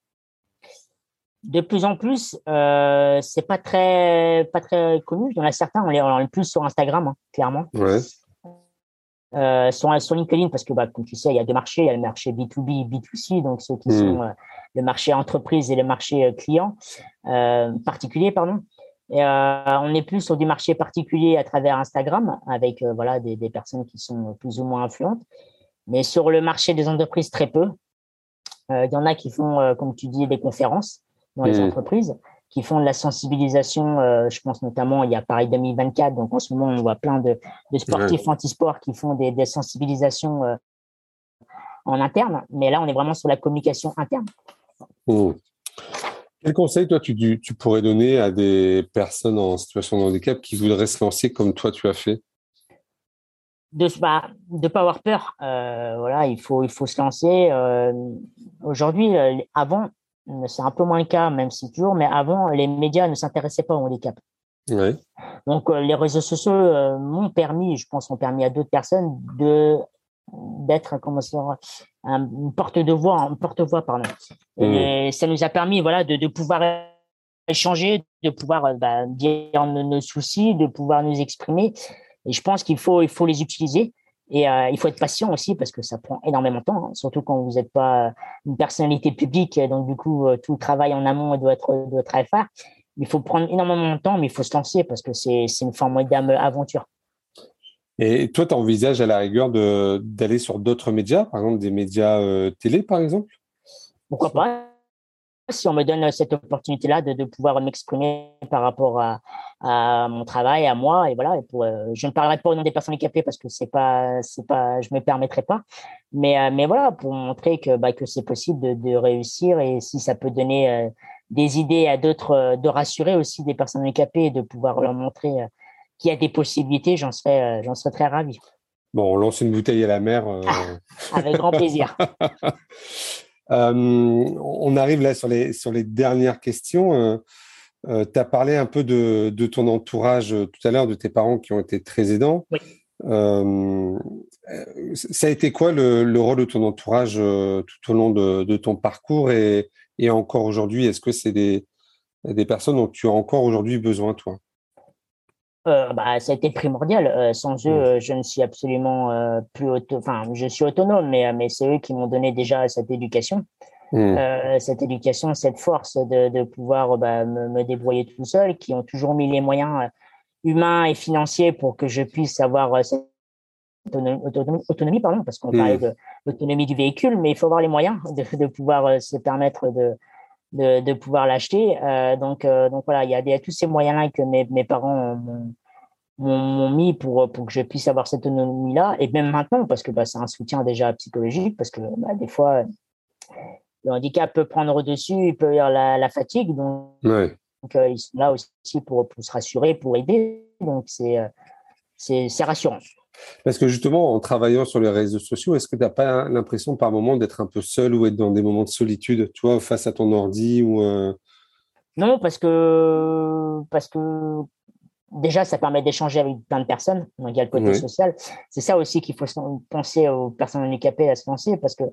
De plus en plus, euh, c'est pas très pas très connu. Il y en a certains, on les, on plus sur Instagram, hein, clairement. Ouais. Euh, sur, sur, LinkedIn, parce que bah, comme tu sais, il y a deux marchés, il y a le marché B2B et B2C, donc ceux qui hmm. sont euh, le marché entreprise et le marché euh, client, particulier, pardon. Et, on est plus sur du marché particulier à travers Instagram, avec voilà des, des, personnes qui sont plus ou moins influentes. Mais sur le marché des entreprises, très peu. Il y en a qui font, comme tu dis, des conférences dans les mmh. entreprises, qui font de la sensibilisation. je pense notamment, il y a Paris 2024, donc en ce moment, on voit plein de, de sportifs anti-sport qui font des, des sensibilisations en interne. Mais là, on est vraiment sur la communication interne. Mmh. Quel conseil, toi, tu, tu, pourrais donner à des personnes en situation de handicap qui voudraient se lancer comme toi, tu as fait? De ne bah, pas avoir peur. Euh, voilà, il faut, il faut se lancer. Euh, aujourd'hui, euh, avant, c'est un peu moins le cas, même si toujours, mais avant, les médias ne s'intéressaient pas au handicap. Donc, les réseaux sociaux m'ont permis, je pense, ont permis à d'autres personnes de d'être comment un porte de voix, un porte-voix pardon. Mmh. Et ça nous a permis voilà de, de pouvoir échanger, de pouvoir bah, dire nos, soucis, de pouvoir nous exprimer. Et je pense qu'il faut il faut les utiliser. Et euh, il faut être patient aussi parce que ça prend énormément de temps, hein, surtout quand vous n'êtes pas une personnalité publique. Donc, du coup, euh, tout le travail en amont doit être, doit être très fort. Il faut prendre énormément de temps, mais il faut se lancer parce que c'est une formidable aventure. Et toi, tu envisages à la rigueur d'aller sur d'autres médias, par exemple des médias euh, télé, par exemple? Pourquoi pas? Si on me donne cette opportunité-là de, de, pouvoir m'exprimer par rapport à, à, mon travail, à moi, et voilà. Et pour, euh, je ne parlerai pas au nom des personnes handicapées parce que c'est pas, c'est pas, je me permettrai pas. Mais, euh, mais voilà, pour montrer que, bah, que c'est possible de, de, réussir et si ça peut donner des idées à d'autres, de rassurer aussi des personnes handicapées et de pouvoir leur montrer qu'il y a des possibilités, j'en serais, euh, j'en serais très ravi. Bon, on lance une bouteille à la mer. Euh. Ah, avec grand plaisir. Euh, on arrive là sur les, sur les dernières questions. tu as parlé un peu de, de ton entourage tout à l'heure, de tes parents qui ont été très aidants. Oui. ça a été quoi le, le, rôle de ton entourage tout au long de, de ton parcours et, et encore aujourd'hui Est-ce que c'est des, des personnes dont tu as encore aujourd'hui besoin, toi? Euh, bah, ça a été primordial. Euh, sans eux, mmh. euh, je ne suis absolument plus auto... enfin, je suis autonome, mais, mais c'est eux qui m'ont donné déjà cette éducation. Mmh. cette éducation, cette force de, de pouvoir bah, me, débrouiller tout seul, qui ont toujours mis les moyens humains et financiers pour que je puisse avoir cette autonomie, pardon, parce qu'on parlait mmh. de l'autonomie du véhicule, mais il faut avoir les moyens de, de pouvoir se permettre de, de, de pouvoir l'acheter. Euh, donc, euh, donc voilà, il y, a, y a tous ces moyens-là que mes, mes parents m'ont mis pour, pour que je puisse avoir cette autonomie-là. Et même maintenant, parce que bah, c'est un soutien déjà psychologique, parce que bah, des fois, le handicap peut prendre dessus, il peut y avoir la, la fatigue. Donc, donc euh, ils sont là aussi pour, pour, se rassurer, pour aider. Donc, c'est c'est rassurant. Parce que justement, en travaillant sur les réseaux sociaux, est-ce que tu n'as pas l'impression par moment d'être un peu seul ou être dans des moments de solitude, tu vois, face à ton ordi ou euh? Non, parce que parce que déjà, ça permet d'échanger avec plein de personnes. Donc, il y a le côté social. C'est ça aussi qu'il faut penser aux personnes handicapées à se penser, parce que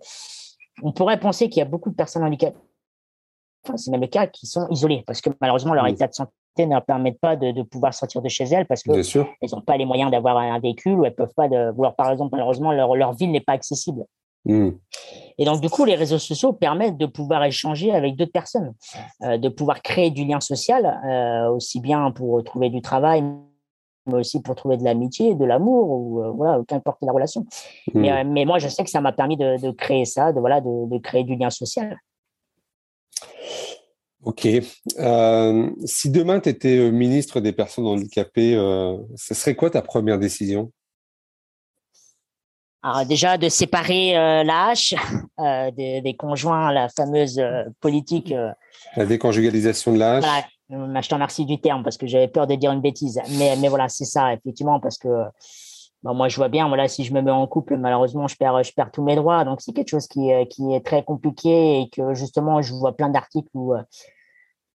on pourrait penser qu'il y a beaucoup de personnes handicapées, enfin, c'est même le cas, qui sont isolées, parce que malheureusement, leur état de santé ne leur permettent pas de, pouvoir sortir de chez elles parce qu'elles n'ont pas les moyens d'avoir un véhicule ou elles peuvent pas de, par exemple, malheureusement, leur, leur ville n'est pas accessible. Hmm. Et donc, du coup, les réseaux sociaux permettent de pouvoir échanger avec d'autres personnes, euh, de pouvoir créer du lien social, euh, aussi bien pour trouver du travail, mais aussi pour trouver de l'amitié, de l'amour, ou euh, voilà, qu'importe la relation. Hmm. Mais, mais, moi, je sais que ça m'a permis de, créer ça, de, voilà, de, de créer du lien social. Ok. Euh, si demain tu étais euh, ministre des personnes handicapées, euh, ce serait quoi ta première décision? Alors déjà de séparer la hache des, conjoints, la fameuse politique. la déconjugalisation de la hache. Voilà. Je t'en remercie du terme parce que j'avais peur de dire une bêtise. Mais, mais voilà, c'est ça, effectivement, parce que moi, je vois bien, voilà, si je me mets en couple, malheureusement, je perds, je perds tous mes droits. Donc, c'est quelque chose qui, qui est très compliqué et que justement, je vois plein d'articles où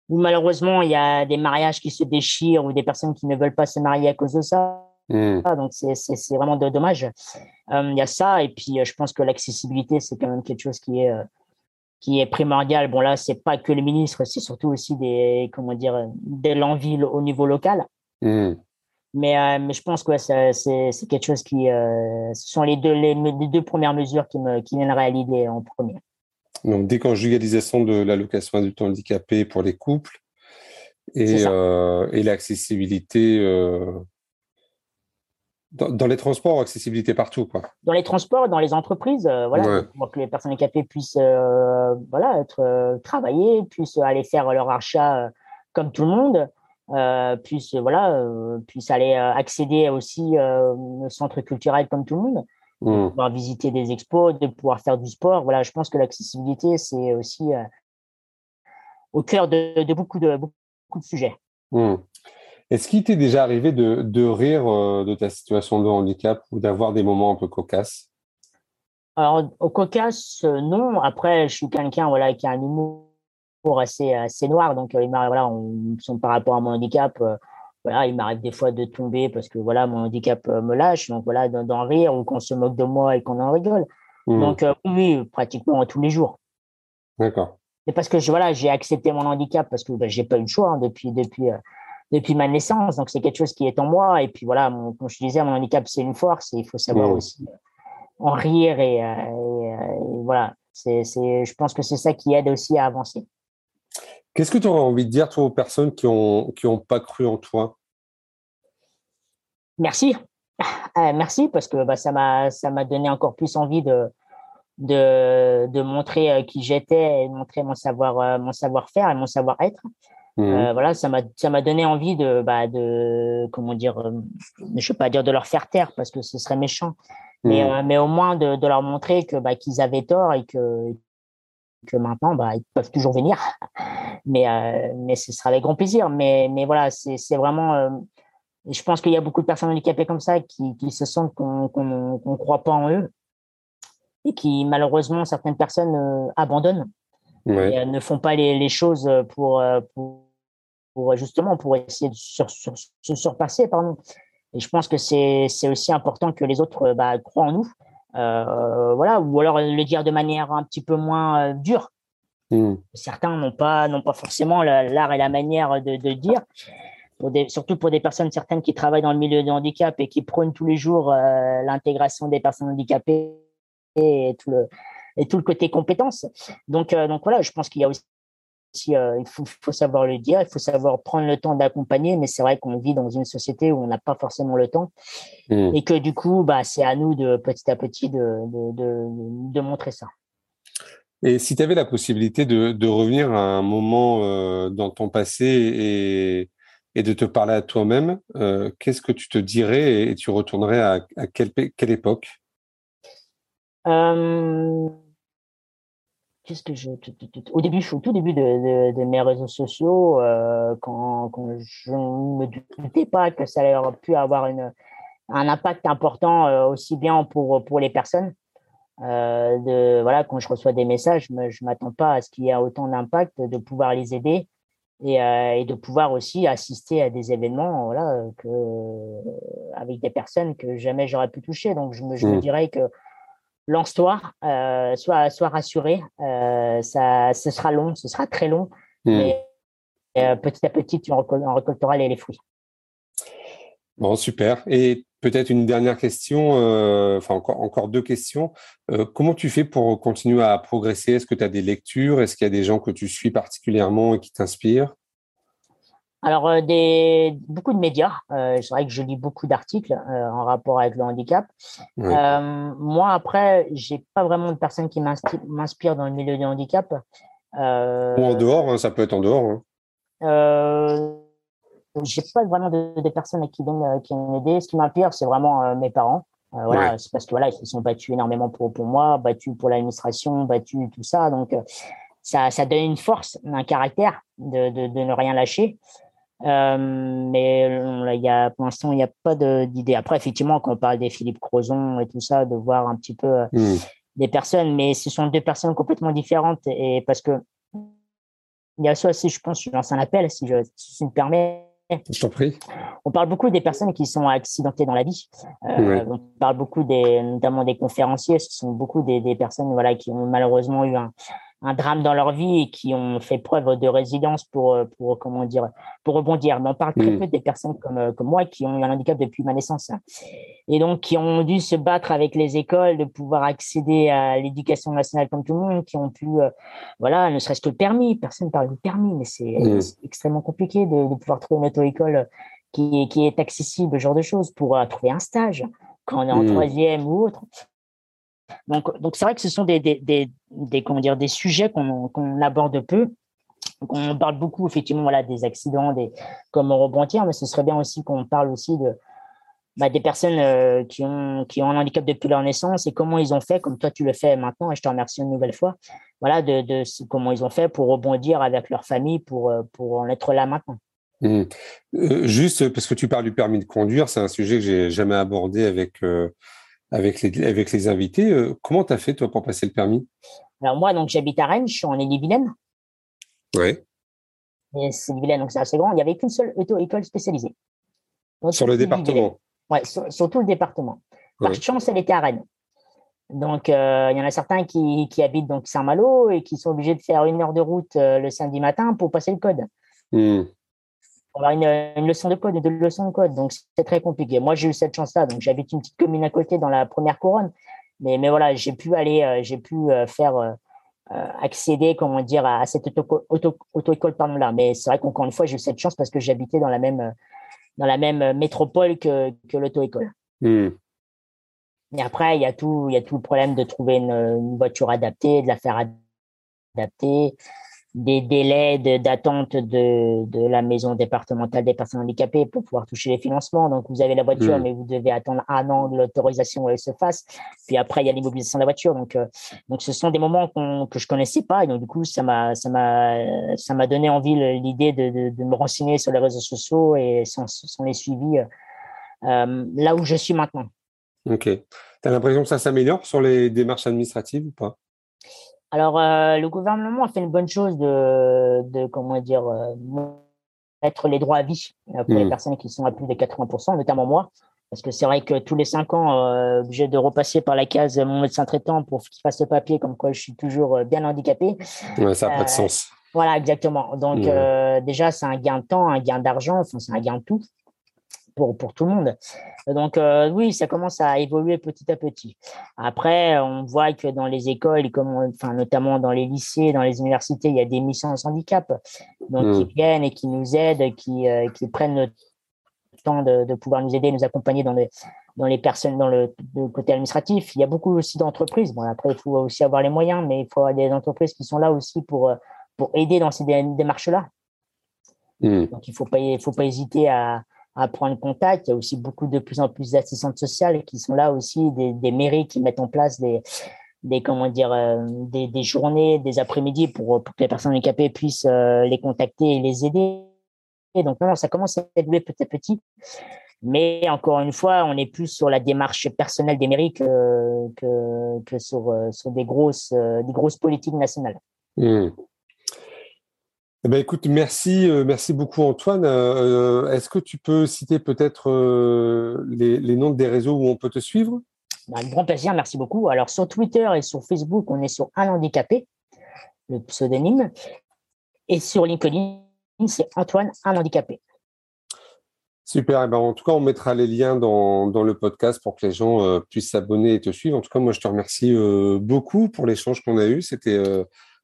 où malheureusement il y a des mariages qui se déchirent ou des personnes qui ne veulent pas se marier à cause de ça. Hmm. Donc c'est vraiment dommage. Euh, il y a ça et puis euh, je pense que l'accessibilité c'est quand même quelque chose qui est euh, qui est primordial. Bon là c'est pas que les ministres, c'est surtout aussi des comment dire de l'envie au niveau local. Hmm. Mais, mais je pense que c'est quelque chose qui ce sont les deux les, les, deux premières mesures qui me qui viendraient à l'idée en premier. Donc, déconjugalisation de l'allocation adulte handicapé pour les couples et, euh, et l'accessibilité euh, dans, les transports, accessibilité partout. Quoi. Dans les transports, dans les entreprises, euh, voilà, pour que les personnes handicapées puissent voilà, être, travailler, puissent aller faire leur achat comme tout le monde. puissent voilà puissent aller accéder aussi au centre culturel comme tout le monde de mmh. pouvoir visiter des expos, de pouvoir faire du sport. Voilà, je pense que l'accessibilité, c'est aussi, euh, au cœur de, beaucoup, de, beaucoup de sujets. Hmm. Est-ce qu'il t'est déjà arrivé de, rire de ta situation de handicap ou d'avoir des moments un peu cocasses? Alors, au cocasse, non. Après, je suis quelqu'un voilà, qui a un humour assez, assez noir. Donc, voilà, on, par rapport à mon handicap, voilà, il m'arrive des fois de tomber parce que voilà, mon handicap euh, me lâche. Donc voilà, d'en rire ou qu'on se moque de moi et qu'on en rigole. Mmh. Donc euh, oui, pratiquement tous les jours. D'accord. Et parce que voilà, j'ai accepté mon handicap parce que ben, j'ai pas eu le choix hein, depuis depuis euh, depuis ma naissance. Donc c'est quelque chose qui est en moi. Et puis voilà, comme je disais, mon handicap c'est une force et il faut savoir mmh. aussi en rire et, voilà. C'est, je pense que c'est ça qui aide aussi à avancer. Qu'est-ce que tu aurais envie de dire aux personnes qui n'ont qui ont pas cru en toi? Merci. Euh, merci parce que bah, ça m'a donné encore plus envie de de, de montrer euh, qui j'étais et de montrer mon savoir euh, mon savoir-faire et mon savoir-être. Mmh. voilà, ça m'a ça m'a donné envie de bah, de comment dire je veux pas dire de leur faire taire parce que ce serait méchant. Mais, mmh. mais au moins de, de leur montrer que bah, qu'ils avaient tort et que que maintenant, bah, ils peuvent toujours venir. Mais, euh, mais ce sera avec grand plaisir. Mais, mais voilà, c'est vraiment. Euh, je pense qu'il y a beaucoup de personnes handicapées comme ça qui, qui se sentent qu'on ne croit pas en eux et qui, malheureusement, certaines personnes euh, abandonnent et ne font pas les, les choses pour, pour, pour, justement pour essayer de se surpasser. Pardon. Et je pense que c'est aussi important que les autres bah, croient en nous voilà, ou alors le dire de manière un petit peu moins euh, dure. Hmm. Certains n'ont pas, n'ont pas forcément l'art et la manière de, de dire. Pour des, surtout pour des personnes certaines qui travaillent dans le milieu du handicap et qui prônent tous les jours euh, l'intégration des personnes handicapées et tout le, et tout le côté compétences. Donc, donc voilà, je pense qu'il y a aussi euh, il faut, savoir le dire, il faut savoir prendre le temps d'accompagner, mais c'est vrai qu'on vit dans une société où on n'a pas forcément le temps hmm. et que du coup, bah, c'est à nous de petit à petit de, de, montrer ça. Et si tu avais la possibilité de, revenir à un moment euh, dans ton passé et, et, de te parler à toi-même, euh, qu'est-ce que tu te dirais et, tu retournerais à, à quelle, quelle époque? Qu'est-ce que je au début au tout début de, mes réseaux sociaux euh, quand, je ne me doutais pas que ça aurait pu avoir une, un impact important euh, aussi bien pour pour les personnes euh, de voilà quand je reçois des messages je m'attends pas à ce qu'il y ait autant d'impact de pouvoir les aider et, et, de pouvoir aussi assister à des événements voilà que avec des personnes que jamais j'aurais pu toucher donc je me, je me mmh. dirais que lance-toi, euh, sois, rassuré. Euh, ça, ce sera long, ce sera très long, hmm. mais euh, petit à petit, tu en, récolteras les, fruits. Bon, super. Et peut-être une dernière question, enfin encore, encore deux questions. comment tu fais pour continuer à progresser? Est-ce que tu as des lectures? Est-ce qu'il y a des gens que tu suis particulièrement et qui t'inspirent? Alors, euh, des, beaucoup de médias. Euh, c'est vrai que je lis beaucoup d'articles euh, en rapport avec le handicap. moi, après, j'ai pas vraiment de personnes qui m'inspirent dans le milieu du handicap. Ou en dehors, hein, ça peut être en dehors. Hein. j'ai pas vraiment de, personnes qui viennent qui m'aider. Ce qui m'inspire, c'est vraiment mes parents. voilà, c'est parce que voilà, ils se sont battus énormément pour, pour moi, battus pour l'administration, battus tout ça. Donc, ça, ça donne une force, un caractère de, de, de ne rien lâcher. Euh, mais il y a, pour l'instant, il n'y a pas d'idée. Après, effectivement, quand on parle des Philippe Crozon et tout ça, de voir un petit peu euh, hmm. des personnes, mais ce sont deux personnes complètement différentes. Et parce que il y a ça aussi, je pense, je lance un appel, si je, si me permets. Je t'en prie. On parle beaucoup des personnes qui sont accidentées dans la vie. Euh, on parle beaucoup des, notamment des conférenciers. Ce sont beaucoup des, des personnes, voilà, qui ont malheureusement eu un, un drame dans leur vie et qui ont fait preuve de résilience pour, euh, pour comment dire, pour rebondir. Mais on parle très mm. peu des personnes comme, euh, comme moi qui ont eu un handicap depuis ma naissance hein. et donc qui ont dû se battre avec les écoles de pouvoir accéder à l'éducation nationale comme tout le monde, qui ont pu, euh, voilà, ne serait-ce que le permis. Personne ne parle du permis, mais c'est mm. extrêmement compliqué de, de pouvoir trouver une auto-école qui, qui est accessible, ce genre de choses, pour trouver un stage quand on est en mm. troisième ou autre. Donc, donc c'est vrai que ce sont des, des, des, comment dire, des sujets qu'on aborde peu. on parle beaucoup effectivement voilà des accidents, des comment rebondir, mais ce serait bien aussi qu'on parle aussi de bah, des personnes euh, qui, ont, qui ont un handicap depuis leur naissance et comment ils ont fait, comme toi tu le fais maintenant, et je te remercie une nouvelle fois, voilà, de, de comment ils ont fait pour rebondir avec leur famille pour, euh, pour en être là maintenant. Mmh. Euh, juste parce que tu parles du permis de conduire, c'est un sujet que j'ai jamais abordé avec, avec, les, avec les invités. comment tu as fait toi pour passer le permis? Alors moi, donc j'habite à Rennes, je suis en Ille-et-Vilaine. Oui. C'est Vilaine, donc c'est assez grand. Il n'y avait qu'une seule auto-école spécialisée. sur le département Ouais, sur, tout le département. Par chance, elle était à Rennes. Donc, euh, il y en a certains qui, qui, habitent donc Saint-Malo et qui sont obligés de faire une heure de route euh, le samedi matin pour passer le code. Mmh. Pour avoir une, leçon de code et deux leçons de code. Donc, c'est très compliqué. Moi, j'ai eu cette chance-là. Donc, j'habite une petite commune à côté dans la première couronne. Mais, mais voilà, j'ai pu aller, euh, j'ai pu faire accéder, comment dire, à, cette auto-école auto, là. Mais c'est vrai qu'encore une fois, j'ai eu cette chance parce que j'habitais dans la même dans la même métropole que, que l'auto-école. Et après, il y, a tout, il y a tout le problème de trouver une, voiture adaptée, de la faire adapter, des délais d'attente de, de, la maison départementale des personnes handicapées pour pouvoir toucher les financements. Donc, vous avez la voiture, hmm. mais vous devez attendre un an de l'autorisation où elle se fasse. Puis après, il y a l'immobilisation de la voiture. Donc, euh, donc ce sont des moments que je connaissais pas. Et donc, du coup, ça m'a, donné envie l'idée de, de, me renseigner sur les réseaux sociaux et sans, sans les suivis euh, là où je suis maintenant. Ok. Tu as l'impression que ça s'améliore sur les démarches administratives ou pas? Alors, euh, le gouvernement a fait une bonne chose de, de comment dire, euh, mettre les droits à vie euh, pour les hmm. personnes qui sont à plus de 80%, notamment moi. Parce que c'est vrai que tous les cinq ans, euh, obligé de repasser par la case mon médecin traitant pour qu'il fasse le papier comme quoi je suis toujours bien handicapé. Ouais, ça n'a pas de sens. Voilà, exactement. Donc, déjà, c'est un gain de temps, un gain d'argent, enfin, c'est un gain de tout pour, pour tout le monde. Donc euh, oui, ça commence à évoluer petit à petit. Après, on voit que dans les écoles, comme, enfin, notamment dans les lycées, dans les universités, il y a des missions sans handicap, donc qui mmh. viennent et qui nous aident, qui, euh, qui prennent le temps de, de, pouvoir nous aider, nous accompagner dans les, dans les personnes, dans le, côté administratif. Il y a beaucoup aussi d'entreprises. Bon, après, il faut aussi avoir les moyens, mais il faut avoir des entreprises qui sont là aussi pour, pour aider dans ces démarches-là. Mmh. Donc, il ne faut pas, faut pas hésiter à, à prendre contact. Il y a aussi beaucoup de plus en plus d'assistantes sociales qui sont là aussi, des, mairies qui mettent en place des, comment dire, euh, des, journées, des après-midi pour, que les personnes handicapées puissent euh, les contacter et les aider. Et donc, non, ça commence à évoluer petit à petit. Mais encore une fois, on est plus sur la démarche personnelle des mairies que, que, que sur, euh, sur des, grosses, des grosses politiques nationales. Mmh. Eh ben, écoute, merci, euh, merci beaucoup Antoine. Euh, euh, est-ce que tu peux citer peut-être les, noms des réseaux où on peut te suivre? Bah, Un grand plaisir, merci beaucoup. Alors sur Twitter et sur Facebook, on est sur Un handicapé, le pseudonyme, et sur LinkedIn, c'est Antoine Un handicapé. Super. Eh ben, en tout cas, on mettra les liens dans, le podcast pour que les gens puissent s'abonner et te suivre. En tout cas, moi, je te remercie beaucoup pour l'échange qu'on a eu. C'était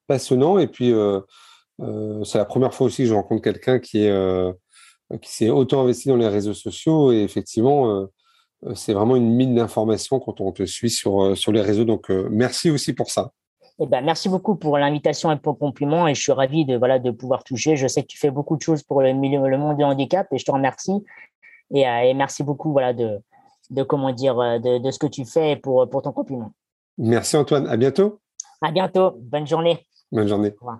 passionnant. Et puis, euh, c'est la première fois aussi que je rencontre quelqu'un qui est euh, qui s'est autant investi dans les réseaux sociaux et effectivement euh, c'est vraiment une mine d'informations quand on te suit sur sur les réseaux donc merci aussi pour ça. Eh ben, merci beaucoup pour l'invitation et pour le compliment et je suis ravi de voilà de pouvoir toucher. Je sais que tu fais beaucoup de choses pour le milieu, le monde du handicap et je te remercie et, et merci beaucoup voilà de de comment dire de, de, ce que tu fais pour pour ton compliment. Merci Antoine, à bientôt. À bientôt, bonne journée. Bonne journée. Au revoir.